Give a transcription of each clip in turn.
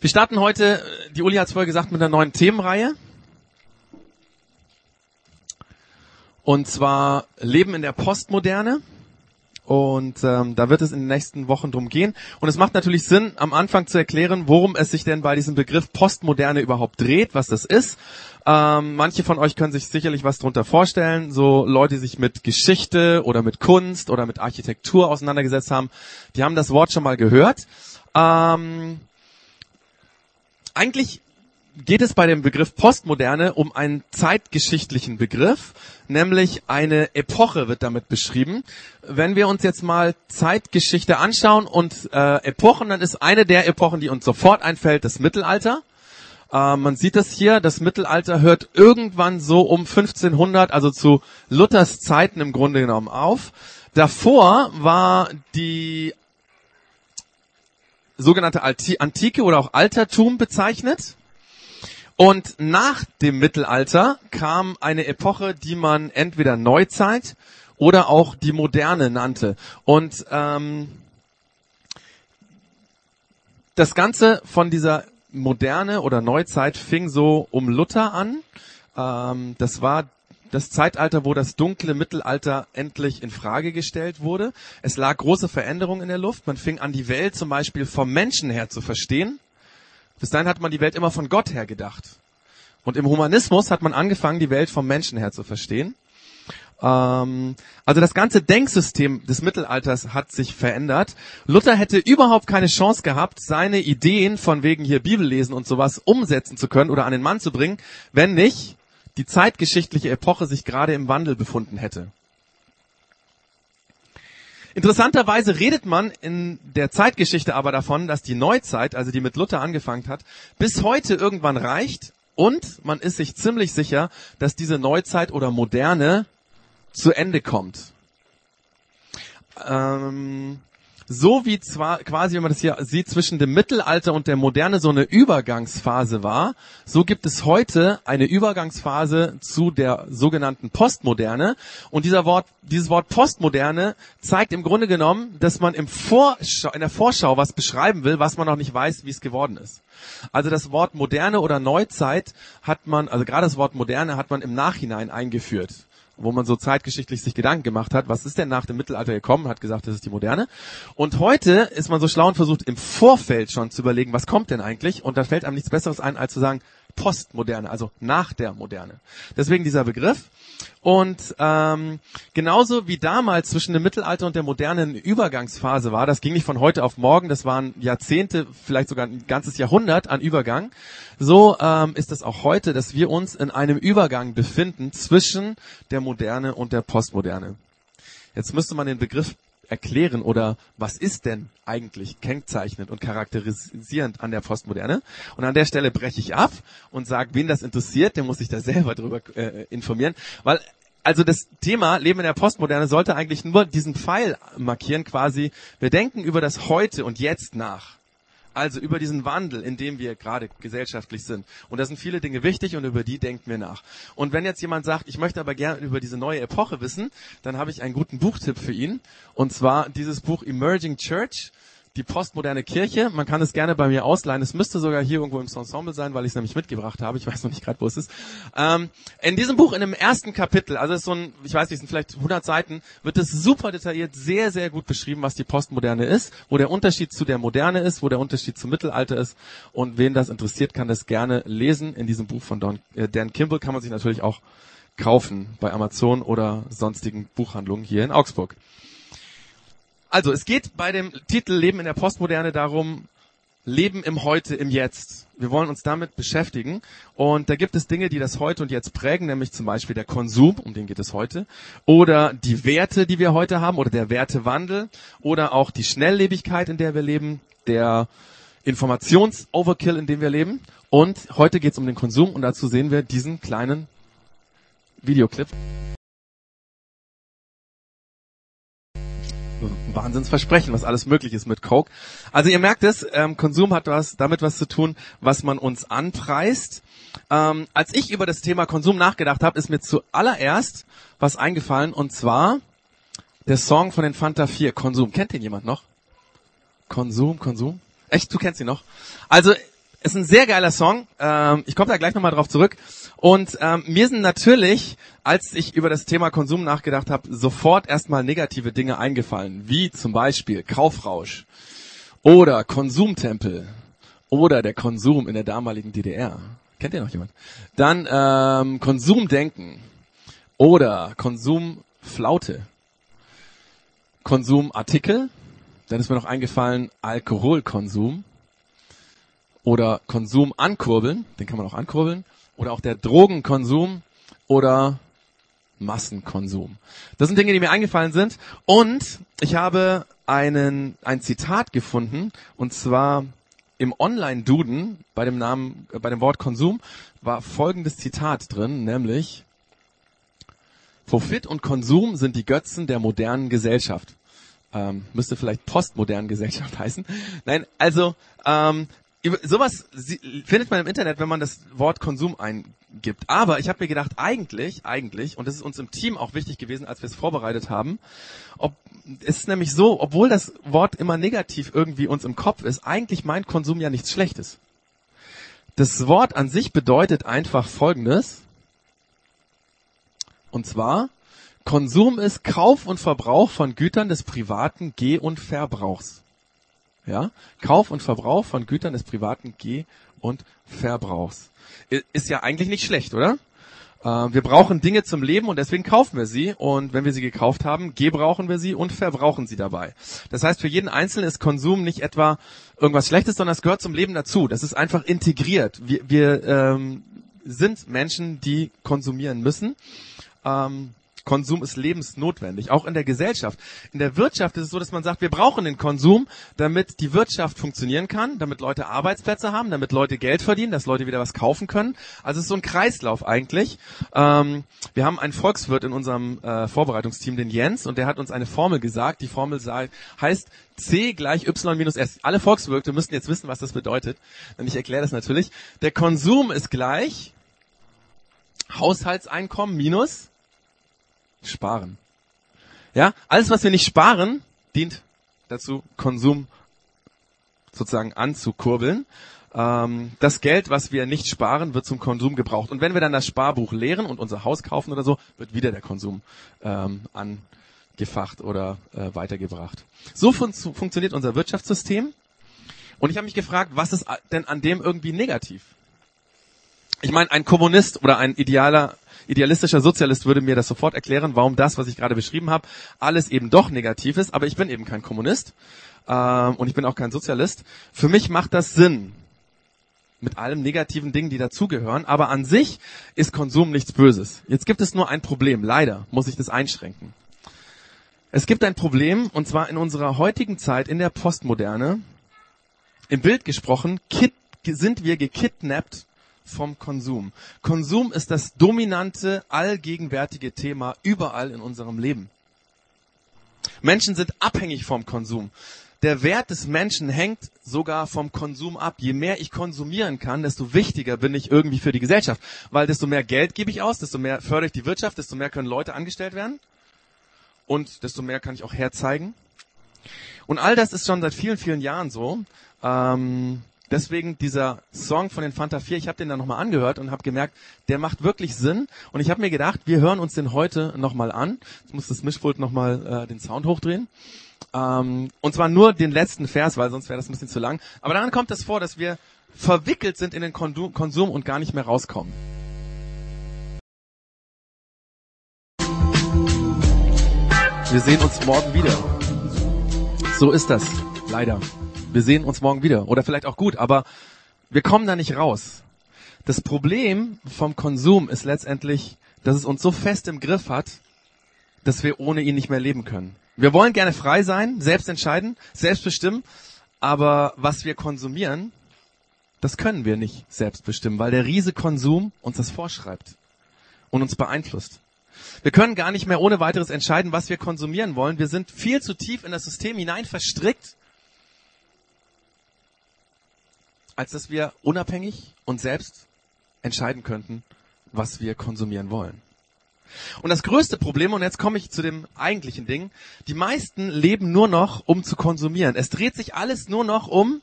Wir starten heute, die Uli hat es vorher gesagt, mit einer neuen Themenreihe. Und zwar Leben in der Postmoderne. Und ähm, da wird es in den nächsten Wochen drum gehen. Und es macht natürlich Sinn, am Anfang zu erklären, worum es sich denn bei diesem Begriff Postmoderne überhaupt dreht, was das ist. Ähm, manche von euch können sich sicherlich was darunter vorstellen. So Leute, die sich mit Geschichte oder mit Kunst oder mit Architektur auseinandergesetzt haben, die haben das Wort schon mal gehört. Ähm, eigentlich geht es bei dem Begriff Postmoderne um einen zeitgeschichtlichen Begriff, nämlich eine Epoche wird damit beschrieben. Wenn wir uns jetzt mal Zeitgeschichte anschauen und äh, Epochen, dann ist eine der Epochen, die uns sofort einfällt, das Mittelalter. Äh, man sieht das hier, das Mittelalter hört irgendwann so um 1500, also zu Luthers Zeiten im Grunde genommen auf. Davor war die sogenannte Antike oder auch Altertum bezeichnet. Und nach dem Mittelalter kam eine Epoche, die man entweder Neuzeit oder auch die Moderne nannte. Und ähm, das Ganze von dieser Moderne oder Neuzeit fing so um Luther an. Ähm, das war das Zeitalter, wo das dunkle Mittelalter endlich in Frage gestellt wurde. Es lag große Veränderung in der Luft. Man fing an, die Welt zum Beispiel vom Menschen her zu verstehen. Bis dahin hat man die Welt immer von Gott her gedacht. Und im Humanismus hat man angefangen, die Welt vom Menschen her zu verstehen. Ähm, also das ganze Denksystem des Mittelalters hat sich verändert. Luther hätte überhaupt keine Chance gehabt, seine Ideen von wegen hier Bibel lesen und sowas umsetzen zu können oder an den Mann zu bringen, wenn nicht die zeitgeschichtliche Epoche sich gerade im Wandel befunden hätte. Interessanterweise redet man in der Zeitgeschichte aber davon, dass die Neuzeit, also die mit Luther angefangen hat, bis heute irgendwann reicht und man ist sich ziemlich sicher, dass diese Neuzeit oder Moderne zu Ende kommt. Ähm, so wie zwar quasi, wenn man das hier sieht, zwischen dem Mittelalter und der Moderne so eine Übergangsphase war, so gibt es heute eine Übergangsphase zu der sogenannten Postmoderne. Und dieser Wort, dieses Wort Postmoderne zeigt im Grunde genommen, dass man im Vorschau, in der Vorschau was beschreiben will, was man noch nicht weiß, wie es geworden ist. Also das Wort Moderne oder Neuzeit hat man, also gerade das Wort Moderne hat man im Nachhinein eingeführt wo man so zeitgeschichtlich sich Gedanken gemacht hat, was ist denn nach dem Mittelalter gekommen, hat gesagt, das ist die Moderne. Und heute ist man so schlau und versucht im Vorfeld schon zu überlegen, was kommt denn eigentlich? Und da fällt einem nichts Besseres ein, als zu sagen, Postmoderne, also nach der Moderne. Deswegen dieser Begriff. Und ähm, genauso wie damals zwischen dem Mittelalter und der Moderne eine Übergangsphase war, das ging nicht von heute auf morgen, das waren Jahrzehnte, vielleicht sogar ein ganzes Jahrhundert an Übergang, so ähm, ist es auch heute, dass wir uns in einem Übergang befinden zwischen der Moderne und der Postmoderne. Jetzt müsste man den Begriff erklären oder was ist denn eigentlich kennzeichnend und charakterisierend an der Postmoderne? Und an der Stelle breche ich ab und sage, wen das interessiert, der muss sich da selber drüber äh, informieren, weil also das Thema Leben in der Postmoderne sollte eigentlich nur diesen Pfeil markieren, quasi, wir denken über das Heute und Jetzt nach. Also über diesen Wandel, in dem wir gerade gesellschaftlich sind. Und da sind viele Dinge wichtig und über die denken wir nach. Und wenn jetzt jemand sagt, ich möchte aber gerne über diese neue Epoche wissen, dann habe ich einen guten Buchtipp für ihn. Und zwar dieses Buch Emerging Church die postmoderne Kirche. Man kann es gerne bei mir ausleihen. Es müsste sogar hier irgendwo im Ensemble sein, weil ich es nämlich mitgebracht habe. Ich weiß noch nicht gerade, wo es ist. Ähm, in diesem Buch, in dem ersten Kapitel, also es ist so ein, ich weiß nicht, es sind vielleicht 100 Seiten, wird es super detailliert, sehr, sehr gut beschrieben, was die Postmoderne ist, wo der Unterschied zu der Moderne ist, wo der Unterschied zum Mittelalter ist. Und wen das interessiert, kann das gerne lesen. In diesem Buch von Don, äh, Dan Kimball kann man sich natürlich auch kaufen bei Amazon oder sonstigen Buchhandlungen hier in Augsburg. Also, es geht bei dem Titel Leben in der Postmoderne darum, Leben im Heute, im Jetzt. Wir wollen uns damit beschäftigen. Und da gibt es Dinge, die das Heute und Jetzt prägen, nämlich zum Beispiel der Konsum, um den geht es heute, oder die Werte, die wir heute haben, oder der Wertewandel, oder auch die Schnelllebigkeit, in der wir leben, der Informations-Overkill, in dem wir leben. Und heute geht es um den Konsum und dazu sehen wir diesen kleinen Videoclip. Wahnsinnsversprechen, was alles möglich ist mit Coke. Also ihr merkt es, ähm, Konsum hat was damit was zu tun, was man uns anpreist. Ähm, als ich über das Thema Konsum nachgedacht habe, ist mir zuallererst was eingefallen und zwar der Song von den Fanta 4, Konsum. Kennt den jemand noch? Konsum, Konsum? Echt, du kennst ihn noch? Also Ist ein sehr geiler Song. Ähm, ich komme da gleich nochmal drauf zurück. Und ähm, mir sind natürlich, als ich über das Thema Konsum nachgedacht habe, sofort erstmal negative Dinge eingefallen, wie zum Beispiel Kaufrausch oder Konsumtempel oder der Konsum in der damaligen DDR. Kennt ihr noch jemand? Dann ähm, Konsumdenken oder Konsumflaute, Konsumartikel. Dann ist mir noch eingefallen Alkoholkonsum oder Konsum ankurbeln, den kann man auch ankurbeln, oder auch der Drogenkonsum oder Massenkonsum. Das sind Dinge, die mir eingefallen sind. Und ich habe einen, ein Zitat gefunden, und zwar im Online-Duden bei dem Namen, äh, bei dem Wort Konsum war folgendes Zitat drin, nämlich Profit und Konsum sind die Götzen der modernen Gesellschaft. Ähm, müsste vielleicht postmodernen Gesellschaft heißen. Nein, also ähm, sowas findet man im Internet, wenn man das Wort Konsum eingibt. Aber ich habe mir gedacht, eigentlich, eigentlich, und das ist uns im Team auch wichtig gewesen, als wir es vorbereitet haben, ob, es ist nämlich so, obwohl das Wort immer negativ irgendwie uns im Kopf ist, eigentlich meint Konsum ja nichts Schlechtes. Das Wort an sich bedeutet einfach Folgendes. Und zwar, Konsum ist Kauf und Verbrauch von Gütern des privaten Geh- und Verbrauchs. Ja? Kauf und Verbrauch von Gütern des privaten Geh- und Verbrauchs. Ist ja eigentlich nicht schlecht, oder? Äh, wir brauchen Dinge zum Leben und deswegen kaufen wir sie. Und wenn wir sie gekauft haben, gebrauchen wir sie und verbrauchen sie dabei. Das heißt, für jeden Einzelnen ist Konsum nicht etwa irgendwas Schlechtes, sondern es gehört zum Leben dazu. Das ist einfach integriert. Wir, wir ähm, sind Menschen, die konsumieren müssen. Ähm, Konsum ist lebensnotwendig, auch in der Gesellschaft. In der Wirtschaft ist es so, dass man sagt, wir brauchen den Konsum, damit die Wirtschaft funktionieren kann, damit Leute Arbeitsplätze haben, damit Leute Geld verdienen, dass Leute wieder was kaufen können. Also es ist so ein Kreislauf eigentlich. Ähm, wir haben einen Volkswirt in unserem äh, Vorbereitungsteam, den Jens, und der hat uns eine Formel gesagt. Die Formel sei, heißt C gleich Y minus S. Alle Volkswirte müssten jetzt wissen, was das bedeutet. Und ich erkläre das natürlich. Der Konsum ist gleich Haushaltseinkommen minus sparen. Ja, alles, was wir nicht sparen, dient dazu, Konsum sozusagen anzukurbeln. Ähm, das Geld, was wir nicht sparen, wird zum Konsum gebraucht. Und wenn wir dann das Sparbuch leeren und unser Haus kaufen oder so, wird wieder der Konsum ähm, angefacht oder äh, weitergebracht. So fun funktioniert unser Wirtschaftssystem. Und ich habe mich gefragt, was ist denn an dem irgendwie negativ? Ich meine, ein Kommunist oder ein idealer idealistischer Sozialist würde mir das sofort erklären, warum das, was ich gerade beschrieben habe, alles eben doch negativ ist. Aber ich bin eben kein Kommunist ähm, und ich bin auch kein Sozialist. Für mich macht das Sinn mit allen negativen Dingen, die dazugehören. Aber an sich ist Konsum nichts Böses. Jetzt gibt es nur ein Problem. Leider muss ich das einschränken. Es gibt ein Problem, und zwar in unserer heutigen Zeit, in der Postmoderne, im Bild gesprochen, sind wir gekidnappt vom Konsum. Konsum ist das dominante, allgegenwärtige Thema überall in unserem Leben. Menschen sind abhängig vom Konsum. Der Wert des Menschen hängt sogar vom Konsum ab. Je mehr ich konsumieren kann, desto wichtiger bin ich irgendwie für die Gesellschaft. Weil desto mehr Geld gebe ich aus, desto mehr fördere ich die Wirtschaft, desto mehr können Leute angestellt werden. Und desto mehr kann ich auch herzeigen. Und all das ist schon seit vielen, vielen Jahren so. Ähm, Deswegen dieser Song von den Fanta 4, ich habe den dann nochmal angehört und habe gemerkt, der macht wirklich Sinn. Und ich habe mir gedacht, wir hören uns den heute nochmal an. Jetzt muss das Mischpult nochmal äh, den Sound hochdrehen. Ähm, und zwar nur den letzten Vers, weil sonst wäre das ein bisschen zu lang. Aber dann kommt es vor, dass wir verwickelt sind in den Konsum und gar nicht mehr rauskommen. Wir sehen uns morgen wieder. So ist das, leider wir sehen uns morgen wieder. Oder vielleicht auch gut, aber wir kommen da nicht raus. Das Problem vom Konsum ist letztendlich, dass es uns so fest im Griff hat, dass wir ohne ihn nicht mehr leben können. Wir wollen gerne frei sein, selbst entscheiden, selbst bestimmen, aber was wir konsumieren, das können wir nicht selbst bestimmen, weil der Riese Konsum uns das vorschreibt und uns beeinflusst. Wir können gar nicht mehr ohne weiteres entscheiden, was wir konsumieren wollen. Wir sind viel zu tief in das System hinein verstrickt, als dass wir unabhängig und selbst entscheiden könnten, was wir konsumieren wollen. Und das größte Problem, und jetzt komme ich zu dem eigentlichen Ding, die meisten leben nur noch, um zu konsumieren. Es dreht sich alles nur noch um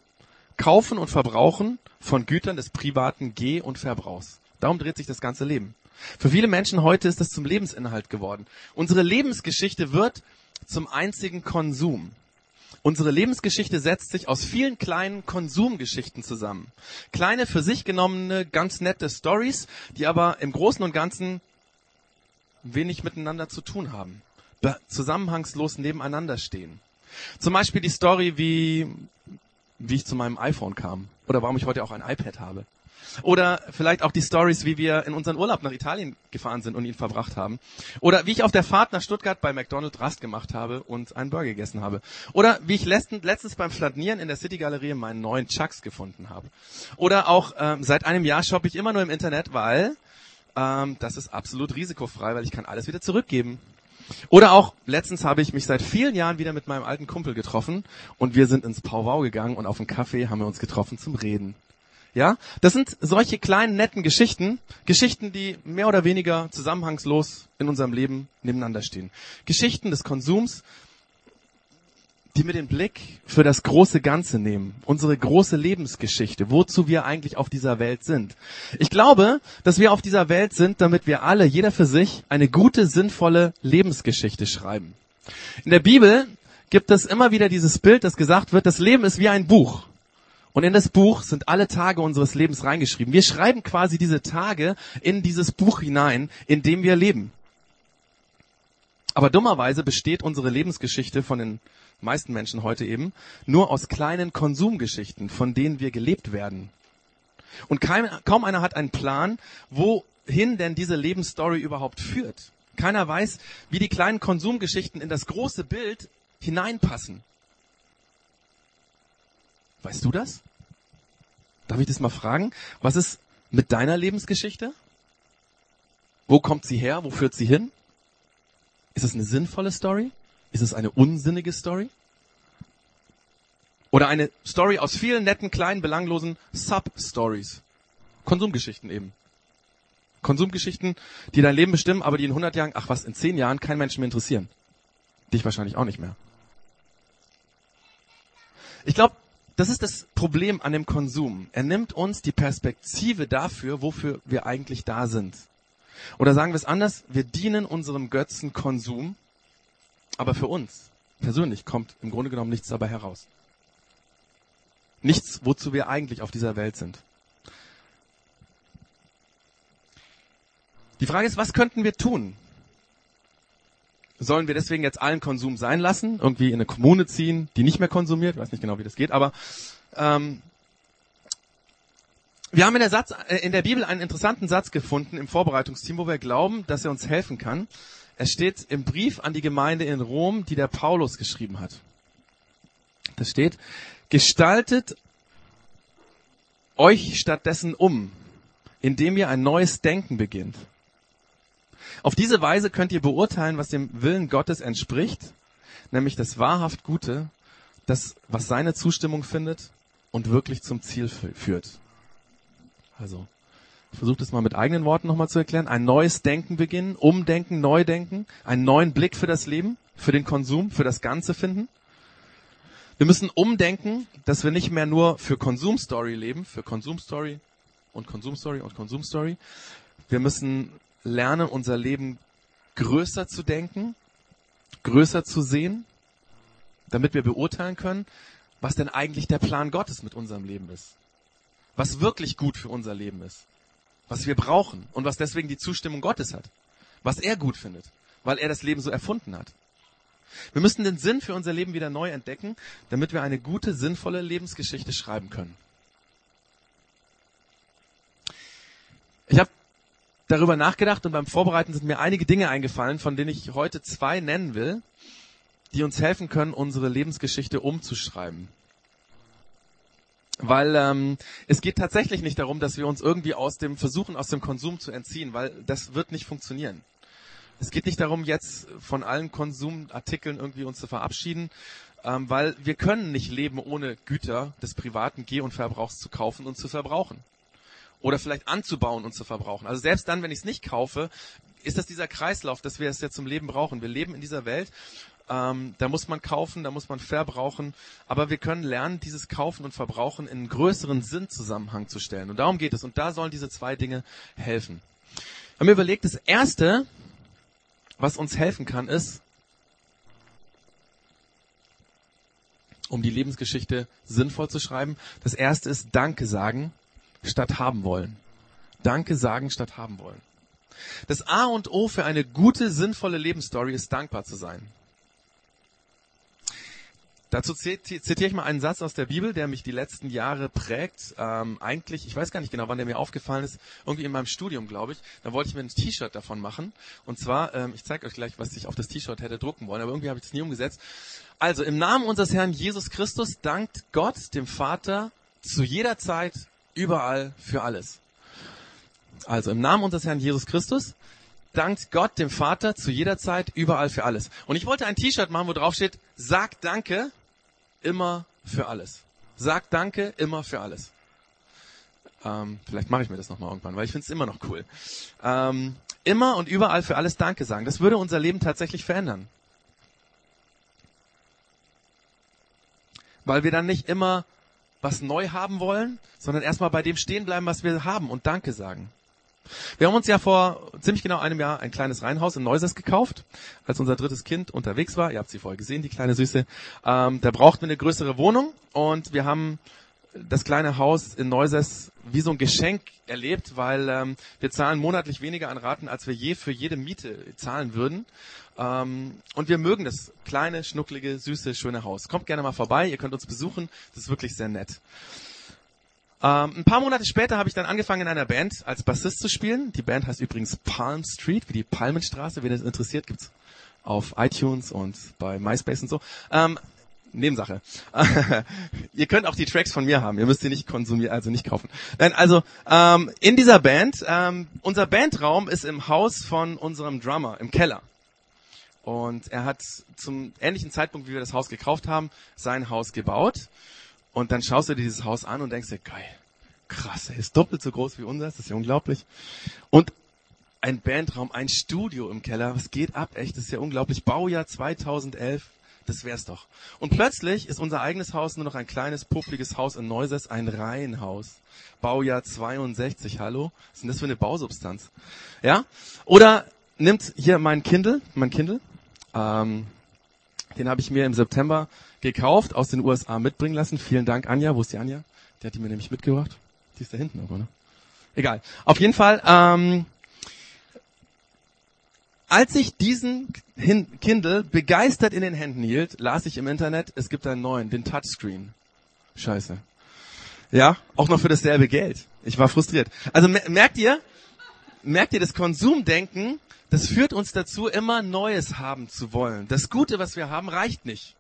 Kaufen und Verbrauchen von Gütern des privaten Geh- und Verbrauchs. Darum dreht sich das ganze Leben. Für viele Menschen heute ist das zum Lebensinhalt geworden. Unsere Lebensgeschichte wird zum einzigen Konsum. Unsere Lebensgeschichte setzt sich aus vielen kleinen Konsumgeschichten zusammen. Kleine für sich genommene, ganz nette Stories, die aber im Großen und Ganzen wenig miteinander zu tun haben, zusammenhangslos nebeneinander stehen. Zum Beispiel die Story, wie, wie ich zu meinem iPhone kam oder warum ich heute auch ein iPad habe. Oder vielleicht auch die Stories, wie wir in unseren Urlaub nach Italien gefahren sind und ihn verbracht haben. Oder wie ich auf der Fahrt nach Stuttgart bei McDonald's Rast gemacht habe und einen Burger gegessen habe. Oder wie ich letztens beim Flanieren in der City Galerie meinen neuen Chucks gefunden habe. Oder auch ähm, seit einem Jahr shoppe ich immer nur im Internet, weil ähm, das ist absolut risikofrei, weil ich kann alles wieder zurückgeben. Oder auch, letztens habe ich mich seit vielen Jahren wieder mit meinem alten Kumpel getroffen und wir sind ins Powwow gegangen und auf dem Kaffee haben wir uns getroffen zum Reden. Ja, das sind solche kleinen netten Geschichten, Geschichten, die mehr oder weniger zusammenhangslos in unserem Leben nebeneinander stehen. Geschichten des Konsums, die mir den Blick für das große Ganze nehmen, unsere große Lebensgeschichte, wozu wir eigentlich auf dieser Welt sind. Ich glaube, dass wir auf dieser Welt sind, damit wir alle, jeder für sich, eine gute, sinnvolle Lebensgeschichte schreiben. In der Bibel gibt es immer wieder dieses Bild, das gesagt wird, das Leben ist wie ein Buch. Und in das Buch sind alle Tage unseres Lebens reingeschrieben. Wir schreiben quasi diese Tage in dieses Buch hinein, in dem wir leben. Aber dummerweise besteht unsere Lebensgeschichte von den meisten Menschen heute eben nur aus kleinen Konsumgeschichten, von denen wir gelebt werden. Und kaum, kaum einer hat einen Plan, wohin denn diese Lebensstory überhaupt führt. Keiner weiß, wie die kleinen Konsumgeschichten in das große Bild hineinpassen. Weißt du das? Darf ich das mal fragen? Was ist mit deiner Lebensgeschichte? Wo kommt sie her? Wo führt sie hin? Ist es eine sinnvolle Story? Ist es eine unsinnige Story? Oder eine Story aus vielen netten, kleinen, belanglosen Sub-Stories? Konsumgeschichten eben. Konsumgeschichten, die dein Leben bestimmen, aber die in 100 Jahren, ach was, in 10 Jahren kein Mensch mehr interessieren. Dich wahrscheinlich auch nicht mehr. Ich glaube, das ist das Problem an dem Konsum. Er nimmt uns die Perspektive dafür, wofür wir eigentlich da sind. Oder sagen wir es anders, wir dienen unserem Götzen Konsum, aber für uns persönlich kommt im Grunde genommen nichts dabei heraus. Nichts, wozu wir eigentlich auf dieser Welt sind. Die Frage ist, was könnten wir tun? Sollen wir deswegen jetzt allen Konsum sein lassen, irgendwie in eine Kommune ziehen, die nicht mehr konsumiert? Ich weiß nicht genau, wie das geht, aber ähm, wir haben in der, Satz, äh, in der Bibel einen interessanten Satz gefunden im Vorbereitungsteam, wo wir glauben, dass er uns helfen kann. Er steht im Brief an die Gemeinde in Rom, die der Paulus geschrieben hat. Das steht, gestaltet euch stattdessen um, indem ihr ein neues Denken beginnt. Auf diese Weise könnt ihr beurteilen, was dem Willen Gottes entspricht, nämlich das wahrhaft Gute, das, was seine Zustimmung findet und wirklich zum Ziel führt. Also, ich versuche das mal mit eigenen Worten nochmal zu erklären. Ein neues Denken beginnen, umdenken, neu denken, einen neuen Blick für das Leben, für den Konsum, für das Ganze finden. Wir müssen umdenken, dass wir nicht mehr nur für Konsumstory leben, für Konsumstory und Konsumstory und Konsumstory. Wir müssen lernen, unser Leben größer zu denken, größer zu sehen, damit wir beurteilen können, was denn eigentlich der Plan Gottes mit unserem Leben ist. Was wirklich gut für unser Leben ist. Was wir brauchen und was deswegen die Zustimmung Gottes hat. Was er gut findet, weil er das Leben so erfunden hat. Wir müssen den Sinn für unser Leben wieder neu entdecken, damit wir eine gute, sinnvolle Lebensgeschichte schreiben können. Ich habe darüber nachgedacht und beim Vorbereiten sind mir einige Dinge eingefallen, von denen ich heute zwei nennen will, die uns helfen können, unsere Lebensgeschichte umzuschreiben. Weil ähm, es geht tatsächlich nicht darum, dass wir uns irgendwie aus dem versuchen, aus dem Konsum zu entziehen, weil das wird nicht funktionieren. Es geht nicht darum, jetzt von allen Konsumartikeln irgendwie uns zu verabschieden, ähm, weil wir können nicht leben, ohne Güter des privaten Geh- und Verbrauchs zu kaufen und zu verbrauchen oder vielleicht anzubauen und zu verbrauchen. Also selbst dann, wenn ich es nicht kaufe, ist das dieser Kreislauf, dass wir es ja zum Leben brauchen. Wir leben in dieser Welt Ähm, da muss man kaufen, da muss man verbrauchen. Aber wir können lernen, dieses Kaufen und Verbrauchen in einen größeren Sinnzusammenhang zu stellen. Und darum geht es. Und da sollen diese zwei Dinge helfen. Ich habe mir überlegt, das Erste, was uns helfen kann, ist, um die Lebensgeschichte sinnvoll zu schreiben, das Erste ist Danke sagen statt haben wollen. Danke sagen statt haben wollen. Das A und O für eine gute, sinnvolle Lebensstory ist dankbar zu sein. Dazu zitiere ich mal einen Satz aus der Bibel, der mich die letzten Jahre prägt. Ähm, eigentlich, ich weiß gar nicht genau, wann der mir aufgefallen ist, irgendwie in meinem Studium, glaube ich. Da wollte ich mir ein T-Shirt davon machen. Und zwar, ähm, ich zeige euch gleich, was ich auf das T-Shirt hätte drucken wollen, aber irgendwie habe ich das nie umgesetzt. Also, im Namen unseres Herrn Jesus Christus dankt Gott, dem Vater, zu jeder Zeit, überall, für alles. Also, im Namen unseres Herrn Jesus Christus dankt Gott, dem Vater, zu jeder Zeit, überall, für alles. Und ich wollte ein T-Shirt machen, wo drauf steht, sag Danke, immer für alles. Sag Danke, immer für alles. Ähm, vielleicht mache ich mir das nochmal irgendwann, weil ich finde es immer noch cool. Ähm, immer und überall für alles Danke sagen. Das würde unser Leben tatsächlich verändern. Weil wir dann nicht immer was neu haben wollen, sondern erstmal bei dem stehen bleiben, was wir haben und Danke sagen. Wir haben uns ja vor ziemlich genau einem Jahr ein kleines Reihenhaus in Neuses gekauft, als unser drittes Kind unterwegs war. Ihr habt sie vorher gesehen, die kleine Süße. Ähm, da brauchten wir eine größere Wohnung und wir haben das kleine Haus in Neuses wie so ein Geschenk erlebt, weil ähm, wir zahlen monatlich weniger an Raten, als wir je für jede Miete zahlen würden. Ähm, und wir mögen das kleine, schnucklige, süße, schöne Haus. Kommt gerne mal vorbei, ihr könnt uns besuchen. Das ist wirklich sehr nett. Ähm, ein paar Monate später habe ich dann angefangen in einer Band als Bassist zu spielen. Die Band heißt übrigens Palm Street, wie die Palmenstraße. Wen das interessiert, gibt's auf iTunes und bei MySpace und so. Ähm, Nebensache. ihr könnt auch die Tracks von mir haben. Ihr müsst sie nicht konsumieren, also nicht kaufen. Nein, also ähm, in dieser Band, ähm, unser Bandraum ist im Haus von unserem Drummer im Keller. Und er hat zum ähnlichen Zeitpunkt, wie wir das Haus gekauft haben, sein Haus gebaut. Und dann schaust du dir dieses Haus an und denkst dir, geil, krass, er ist doppelt so groß wie unser, das ist ja unglaublich. Und ein Bandraum, ein Studio im Keller, was geht ab, echt, das ist ja unglaublich. Baujahr 2011, das wär's doch. Und plötzlich ist unser eigenes Haus nur noch ein kleines, publiges Haus in Neuses, ein Reihenhaus. Baujahr 62, hallo? Was ist denn das für eine Bausubstanz? Ja? Oder nimmt hier mein Kindle, mein Kindle, ähm, den habe ich mir im September gekauft, aus den USA mitbringen lassen. Vielen Dank, Anja. Wo ist die Anja? Die hat die mir nämlich mitgebracht. Die ist da hinten aber, ne? Egal. Auf jeden Fall, ähm, als ich diesen Kindle begeistert in den Händen hielt, las ich im Internet, es gibt einen neuen, den Touchscreen. Scheiße. Ja, auch noch für dasselbe Geld. Ich war frustriert. Also merkt ihr, merkt ihr das Konsumdenken, das führt uns dazu, immer Neues haben zu wollen. Das Gute, was wir haben, reicht nicht.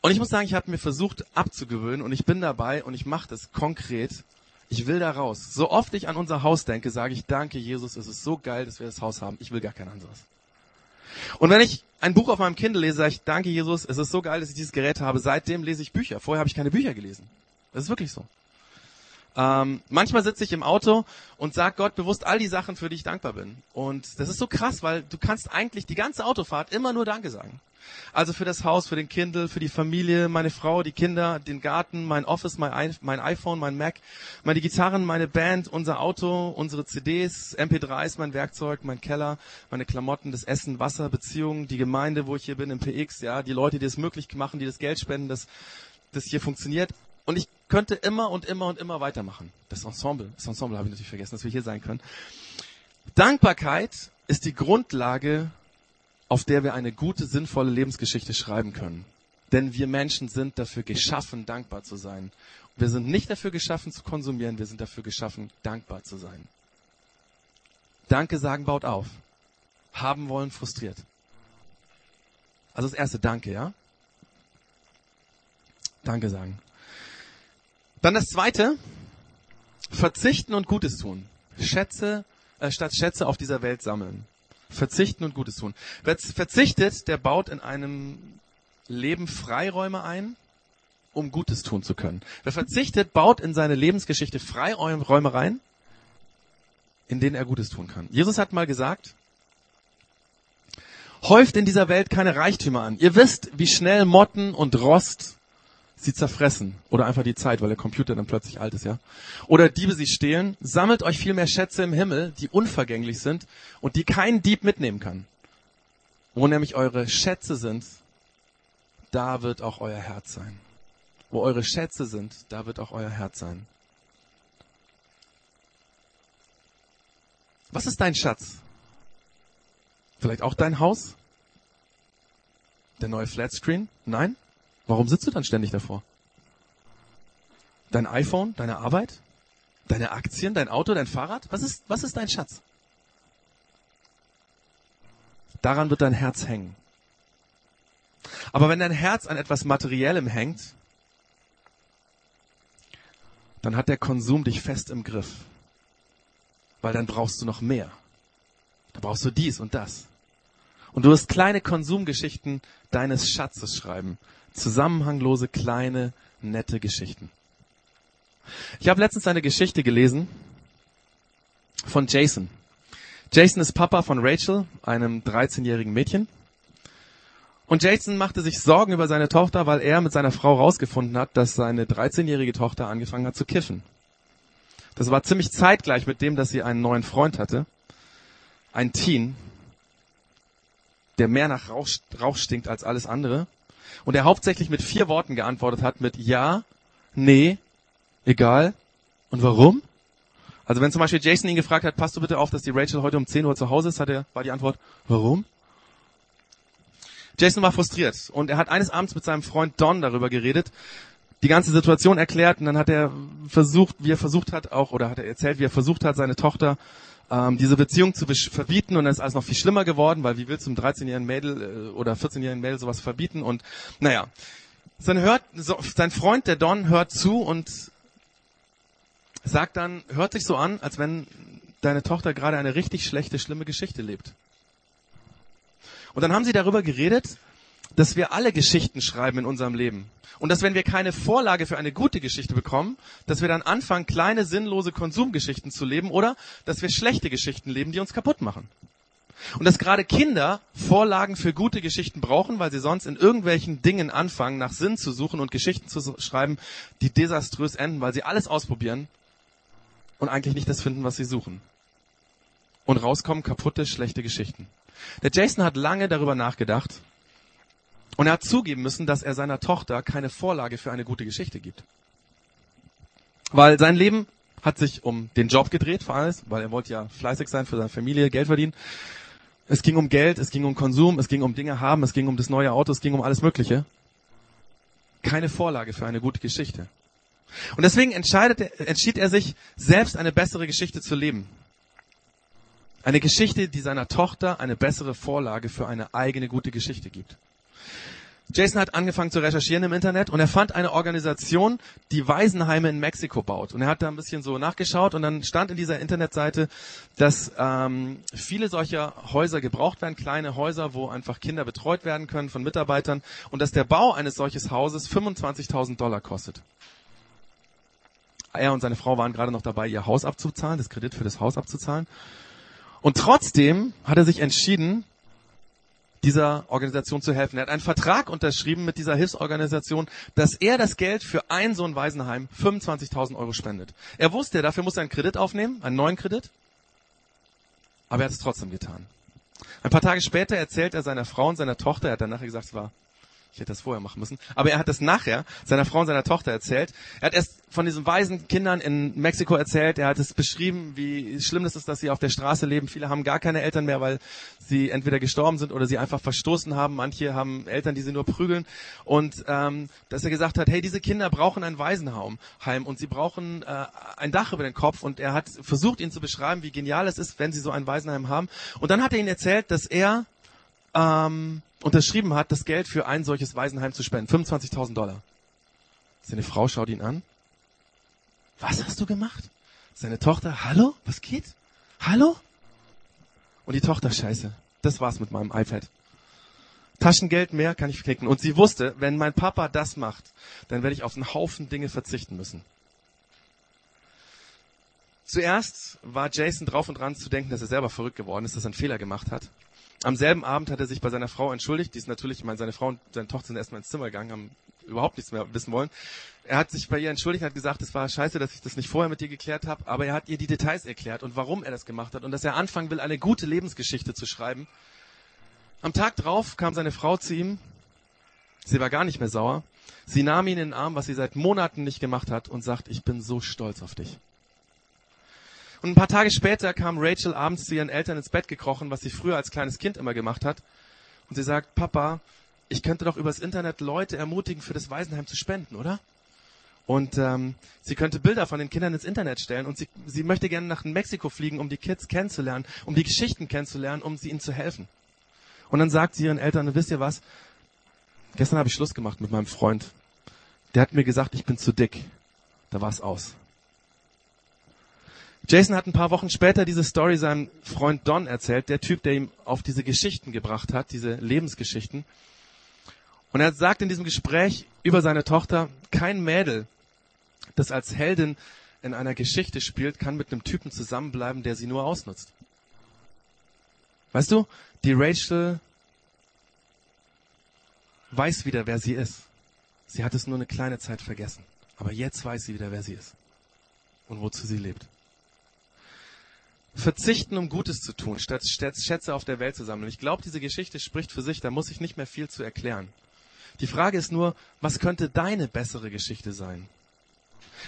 Und ich muss sagen, ich habe mir versucht abzugewöhnen und ich bin dabei und ich mache das konkret. Ich will da raus. So oft ich an unser Haus denke, sage ich, danke Jesus, es ist so geil, dass wir das Haus haben. Ich will gar kein anderes. Und wenn ich ein Buch auf meinem Kindle lese, sage ich, danke Jesus, es ist so geil, dass ich dieses Gerät habe. Seitdem lese ich Bücher. Vorher habe ich keine Bücher gelesen. Das ist wirklich so. Ähm, manchmal sitze ich im Auto und sag Gott bewusst all die Sachen, für die ich dankbar bin. Und das ist so krass, weil du kannst eigentlich die ganze Autofahrt immer nur Danke sagen. Also für das Haus, für den Kindle, für die Familie, meine Frau, die Kinder, den Garten, mein Office, mein, iPhone, mein Mac, meine Gitarren, meine Band, unser Auto, unsere CDs, MP3s, mein Werkzeug, mein Keller, meine Klamotten, das Essen, Wasser, Beziehungen, die Gemeinde, wo ich hier bin im PX, ja, die Leute, die es möglich machen, die das Geld spenden, dass das hier funktioniert. Und ich könnte immer und immer und immer weitermachen. Das Ensemble, das Ensemble habe ich natürlich vergessen, dass wir hier sein können. Dankbarkeit ist die Grundlage, auf der wir eine gute, sinnvolle Lebensgeschichte schreiben können. Denn wir Menschen sind dafür geschaffen, dankbar zu sein. Wir sind nicht dafür geschaffen zu konsumieren, wir sind dafür geschaffen, dankbar zu sein. Danke sagen baut auf. Haben wollen frustriert. Also das erste Danke, ja? Danke sagen. Dann das zweite, verzichten und Gutes tun. Schätze, äh, statt Schätze auf dieser Welt sammeln. Verzichten und Gutes tun. Wer verzichtet, der baut in einem Leben Freiräume ein, um Gutes tun zu können. Wer verzichtet, baut in seine Lebensgeschichte Freiräume rein, in denen er Gutes tun kann. Jesus hat mal gesagt, Häuft in dieser Welt keine Reichtümer an. Ihr wisst, wie schnell Motten und Rost sie zerfressen. Oder einfach die Zeit, weil der Computer dann plötzlich alt ist, ja. Oder Diebe sie stehlen. Sammelt euch viel mehr Schätze im Himmel, die unvergänglich sind und die kein Dieb mitnehmen kann. Wo nämlich eure Schätze sind, da wird auch euer Herz sein. Wo eure Schätze sind, da wird auch euer Herz sein. Was ist dein Schatz? Vielleicht auch dein Haus? Der neue Flatscreen? Nein? Warum sitzt du dann ständig davor? Dein iPhone, deine Arbeit, deine Aktien, dein Auto, dein Fahrrad? Was ist, was ist dein Schatz? Daran wird dein Herz hängen. Aber wenn dein Herz an etwas Materiellem hängt, dann hat der Konsum dich fest im Griff. Weil dann brauchst du noch mehr. Da brauchst du dies und das. Und du wirst kleine Konsumgeschichten deines Schatzes schreiben. Zusammenhanglose, kleine, nette Geschichten. Ich habe letztens eine Geschichte gelesen von Jason. Jason ist Papa von Rachel, einem 13-jährigen Mädchen. Und Jason machte sich Sorgen über seine Tochter, weil er mit seiner Frau rausgefunden hat, dass seine 13-jährige Tochter angefangen hat zu kiffen. Das war ziemlich zeitgleich mit dem, dass sie einen neuen Freund hatte. Ein Teen, der mehr nach Rauch, Rauch stinkt als alles andere. Und der hauptsächlich mit vier Worten geantwortet hat mit Ja, nee, egal und warum. Also wenn zum Beispiel Jason ihn gefragt hat, passt du bitte auf, dass die Rachel heute um 10 Uhr zu Hause ist, hat er, war die Antwort, warum? Jason war frustriert und er hat eines Abends mit seinem Freund Don darüber geredet, die ganze Situation erklärt und dann hat er versucht, wie er versucht hat, auch, oder hat er erzählt, wie er versucht hat, seine Tochter ähm, diese Beziehung zu verbieten und dann ist alles noch viel schlimmer geworden, weil wie willst du einem 13-jährigen Mädel äh, oder 14-jährigen Mädel sowas verbieten und naja. Sein, hört, so, sein Freund, der Don, hört zu und sagt dann, hört sich so an, als wenn deine Tochter gerade eine richtig schlechte, schlimme Geschichte lebt. Und dann haben sie darüber geredet, dass wir alle Geschichten schreiben in unserem Leben. Und dass wenn wir keine Vorlage für eine gute Geschichte bekommen, dass wir dann anfangen, kleine, sinnlose Konsumgeschichten zu leben oder dass wir schlechte Geschichten leben, die uns kaputt machen. Und dass gerade Kinder Vorlagen für gute Geschichten brauchen, weil sie sonst in irgendwelchen Dingen anfangen, nach Sinn zu suchen und Geschichten zu schreiben, die desaströs enden, weil sie alles ausprobieren und eigentlich nicht das finden, was sie suchen. Und rauskommen kaputte, schlechte Geschichten. Der Jason hat lange darüber nachgedacht und er hat zugeben müssen, dass er seiner Tochter keine Vorlage für eine gute Geschichte gibt. Weil sein Leben hat sich um den Job gedreht, vor allem, weil er wollte ja fleißig sein für seine Familie, Geld verdienen. Es ging um Geld, es ging um Konsum, es ging um Dinge haben, es ging um das neue Auto, es ging um alles Mögliche. Keine Vorlage für eine gute Geschichte. Und deswegen entschied er sich, selbst eine bessere Geschichte zu leben. Eine Geschichte, die seiner Tochter eine bessere Vorlage für eine eigene gute Geschichte gibt. Jason hat angefangen zu recherchieren im Internet und er fand eine Organisation, die Waisenheime in Mexiko baut. Und er hat da ein bisschen so nachgeschaut und dann stand in dieser Internetseite, dass ähm, viele solcher Häuser gebraucht werden, kleine Häuser, wo einfach Kinder betreut werden können von Mitarbeitern und dass der Bau eines solches Hauses 25.000 Dollar kostet. Er und seine Frau waren gerade noch dabei, ihr Haus abzuzahlen, das Kredit für das Haus abzuzahlen. Und trotzdem hat er sich entschieden, dieser Organisation zu helfen. Er hat einen Vertrag unterschrieben mit dieser Hilfsorganisation, dass er das Geld für ein so ein Waisenheim 25.000 Euro spendet. Er wusste, dafür muss er einen Kredit aufnehmen, einen neuen Kredit, aber er hat es trotzdem getan. Ein paar Tage später erzählt er seiner Frau und seiner Tochter, er hat dann nachher gesagt, es war ich hätte das vorher machen müssen. Aber er hat das nachher seiner Frau und seiner Tochter erzählt. Er hat erst von diesen weisen Kindern in Mexiko erzählt. Er hat es beschrieben, wie schlimm es ist, dass sie auf der Straße leben. Viele haben gar keine Eltern mehr, weil sie entweder gestorben sind oder sie einfach verstoßen haben. Manche haben Eltern, die sie nur prügeln. Und ähm, dass er gesagt hat, hey, diese Kinder brauchen ein Waisenheim und sie brauchen äh, ein Dach über den Kopf. Und er hat versucht, ihnen zu beschreiben, wie genial es ist, wenn sie so ein Waisenheim haben. Und dann hat er ihnen erzählt, dass er ähm, unterschrieben hat, das Geld für ein solches Waisenheim zu spenden. 25.000 Dollar. Seine Frau schaut ihn an. Was hast du gemacht? Seine Tochter, hallo? Was geht? Hallo? Und die Tochter, scheiße. Das war's mit meinem iPad. Taschengeld mehr kann ich knicken. Und sie wusste, wenn mein Papa das macht, dann werde ich auf einen Haufen Dinge verzichten müssen. Zuerst war Jason drauf und dran zu denken, dass er selber verrückt geworden ist, dass er einen Fehler gemacht hat. Am selben Abend hat er sich bei seiner Frau entschuldigt. Die ist natürlich, ich meine, seine Frau und seine Tochter sind erstmal ins Zimmer gegangen, haben überhaupt nichts mehr wissen wollen. Er hat sich bei ihr entschuldigt, hat gesagt, es war scheiße, dass ich das nicht vorher mit dir geklärt habe, aber er hat ihr die Details erklärt und warum er das gemacht hat und dass er anfangen will, eine gute Lebensgeschichte zu schreiben. Am Tag drauf kam seine Frau zu ihm. Sie war gar nicht mehr sauer. Sie nahm ihn in den Arm, was sie seit Monaten nicht gemacht hat, und sagt, ich bin so stolz auf dich. Und ein paar Tage später kam Rachel abends zu ihren Eltern ins Bett gekrochen, was sie früher als kleines Kind immer gemacht hat. Und sie sagt, Papa, ich könnte doch übers Internet Leute ermutigen, für das Waisenheim zu spenden, oder? Und ähm, sie könnte Bilder von den Kindern ins Internet stellen und sie, sie möchte gerne nach Mexiko fliegen, um die Kids kennenzulernen, um die Geschichten kennenzulernen, um sie ihnen zu helfen. Und dann sagt sie ihren Eltern, wisst ihr was? Gestern habe ich Schluss gemacht mit meinem Freund. Der hat mir gesagt, ich bin zu dick. Da war es aus. Jason hat ein paar Wochen später diese Story seinem Freund Don erzählt, der Typ, der ihm auf diese Geschichten gebracht hat, diese Lebensgeschichten. Und er sagt in diesem Gespräch über seine Tochter, kein Mädel, das als Heldin in einer Geschichte spielt, kann mit einem Typen zusammenbleiben, der sie nur ausnutzt. Weißt du, die Rachel weiß wieder, wer sie ist. Sie hat es nur eine kleine Zeit vergessen. Aber jetzt weiß sie wieder, wer sie ist. Und wozu sie lebt. Verzichten, um Gutes zu tun, statt Schätze auf der Welt zu sammeln. Ich glaube, diese Geschichte spricht für sich, da muss ich nicht mehr viel zu erklären. Die Frage ist nur, was könnte deine bessere Geschichte sein?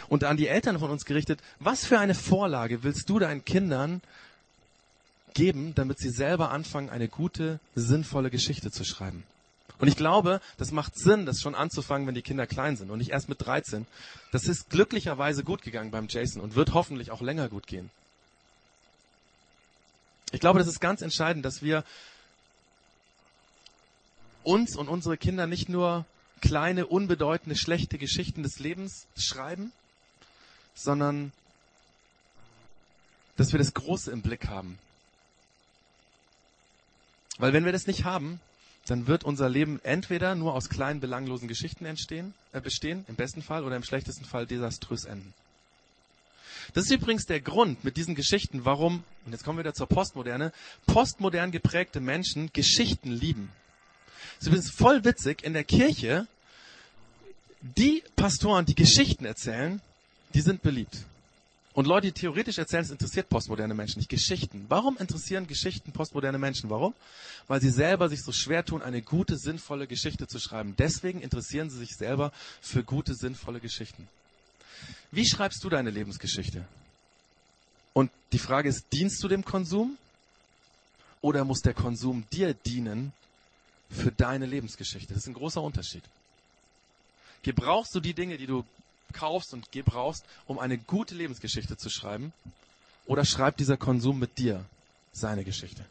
Und an die Eltern von uns gerichtet, was für eine Vorlage willst du deinen Kindern geben, damit sie selber anfangen, eine gute, sinnvolle Geschichte zu schreiben? Und ich glaube, das macht Sinn, das schon anzufangen, wenn die Kinder klein sind und nicht erst mit 13. Das ist glücklicherweise gut gegangen beim Jason und wird hoffentlich auch länger gut gehen. Ich glaube, das ist ganz entscheidend, dass wir uns und unsere Kinder nicht nur kleine, unbedeutende, schlechte Geschichten des Lebens schreiben, sondern dass wir das Große im Blick haben. Weil wenn wir das nicht haben, dann wird unser Leben entweder nur aus kleinen, belanglosen Geschichten entstehen, äh, bestehen, im besten Fall, oder im schlechtesten Fall desaströs enden. Das ist übrigens der Grund mit diesen Geschichten, warum, und jetzt kommen wir wieder zur Postmoderne, postmodern geprägte Menschen Geschichten lieben. Es ist voll witzig, in der Kirche, die Pastoren, die Geschichten erzählen, die sind beliebt. Und Leute, die theoretisch erzählen, es interessiert postmoderne Menschen nicht. Geschichten. Warum interessieren Geschichten postmoderne Menschen? Warum? Weil sie selber sich so schwer tun, eine gute, sinnvolle Geschichte zu schreiben. Deswegen interessieren sie sich selber für gute, sinnvolle Geschichten. Wie schreibst du deine Lebensgeschichte? Und die Frage ist, dienst du dem Konsum? Oder muss der Konsum dir dienen für deine Lebensgeschichte? Das ist ein großer Unterschied. Gebrauchst du die Dinge, die du kaufst und gebrauchst, um eine gute Lebensgeschichte zu schreiben? Oder schreibt dieser Konsum mit dir seine Geschichte?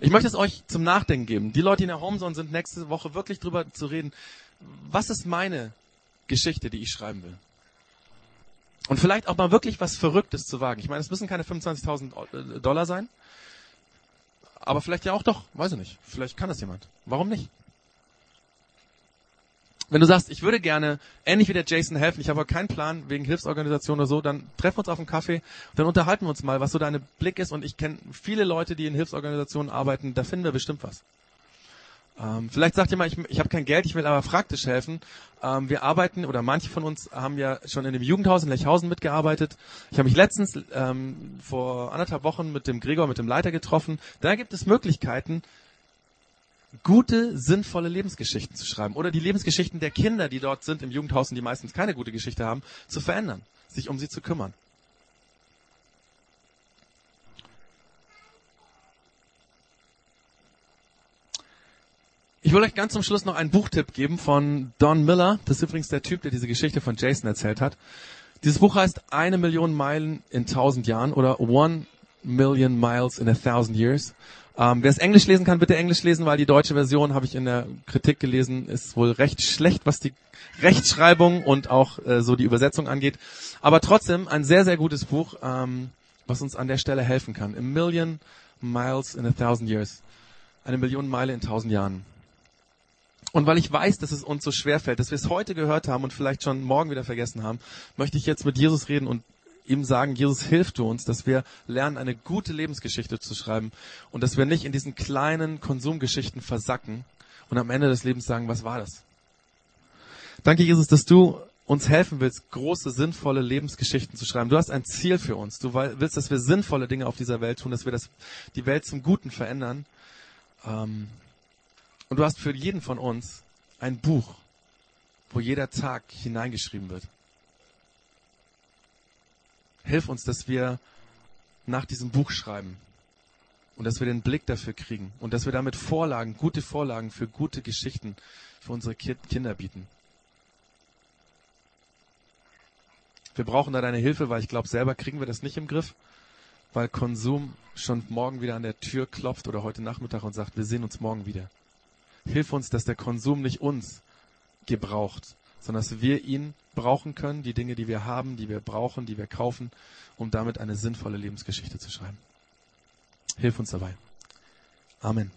Ich möchte es euch zum Nachdenken geben. Die Leute, die in der Homezone sind, nächste Woche wirklich drüber zu reden. Was ist meine Geschichte, die ich schreiben will? Und vielleicht auch mal wirklich was Verrücktes zu wagen. Ich meine, es müssen keine 25.000 Dollar sein. Aber vielleicht ja auch doch. Weiß ich nicht. Vielleicht kann das jemand. Warum nicht? Wenn du sagst, ich würde gerne ähnlich wie der Jason helfen, ich habe aber keinen Plan wegen Hilfsorganisation oder so, dann treffen wir uns auf einen Kaffee, dann unterhalten wir uns mal, was so deine Blick ist. Und ich kenne viele Leute, die in Hilfsorganisationen arbeiten, da finden wir bestimmt was. Ähm, vielleicht sagt ihr mal, ich, ich habe kein Geld, ich will aber praktisch helfen. Ähm, wir arbeiten, oder manche von uns haben ja schon in dem Jugendhaus in Lechhausen mitgearbeitet. Ich habe mich letztens ähm, vor anderthalb Wochen mit dem Gregor, mit dem Leiter getroffen. Da gibt es Möglichkeiten, gute, sinnvolle Lebensgeschichten zu schreiben oder die Lebensgeschichten der Kinder, die dort sind im Jugendhaus und die meistens keine gute Geschichte haben, zu verändern, sich um sie zu kümmern. Ich will euch ganz zum Schluss noch einen Buchtipp geben von Don Miller. Das ist übrigens der Typ, der diese Geschichte von Jason erzählt hat. Dieses Buch heißt Eine Million Meilen in tausend Jahren oder One Million Miles in a Thousand Years. Ähm, Wer es Englisch lesen kann, bitte Englisch lesen, weil die deutsche Version, habe ich in der Kritik gelesen, ist wohl recht schlecht, was die Rechtschreibung und auch äh, so die Übersetzung angeht. Aber trotzdem ein sehr, sehr gutes Buch, ähm, was uns an der Stelle helfen kann. A Million Miles in a Thousand Years. Eine Million Meile in tausend Jahren. Und weil ich weiß, dass es uns so schwer fällt, dass wir es heute gehört haben und vielleicht schon morgen wieder vergessen haben, möchte ich jetzt mit Jesus reden und ihm sagen, Jesus, hilf du uns, dass wir lernen, eine gute Lebensgeschichte zu schreiben und dass wir nicht in diesen kleinen Konsumgeschichten versacken und am Ende des Lebens sagen, was war das? Danke, Jesus, dass du uns helfen willst, große, sinnvolle Lebensgeschichten zu schreiben. Du hast ein Ziel für uns. Du willst, dass wir sinnvolle Dinge auf dieser Welt tun, dass wir das, die Welt zum Guten verändern. Ähm, und du hast für jeden von uns ein Buch, wo jeder Tag hineingeschrieben wird. Hilf uns, dass wir nach diesem Buch schreiben und dass wir den Blick dafür kriegen und dass wir damit Vorlagen, gute Vorlagen für gute Geschichten für unsere Kinder bieten. Wir brauchen da deine Hilfe, weil ich glaube, selber kriegen wir das nicht im Griff, weil Konsum schon morgen wieder an der Tür klopft oder heute Nachmittag und sagt, wir sehen uns morgen wieder. Hilf uns, dass der Konsum nicht uns gebraucht, sondern dass wir ihn brauchen können, die Dinge, die wir haben, die wir brauchen, die wir kaufen, um damit eine sinnvolle Lebensgeschichte zu schreiben. Hilf uns dabei. Amen.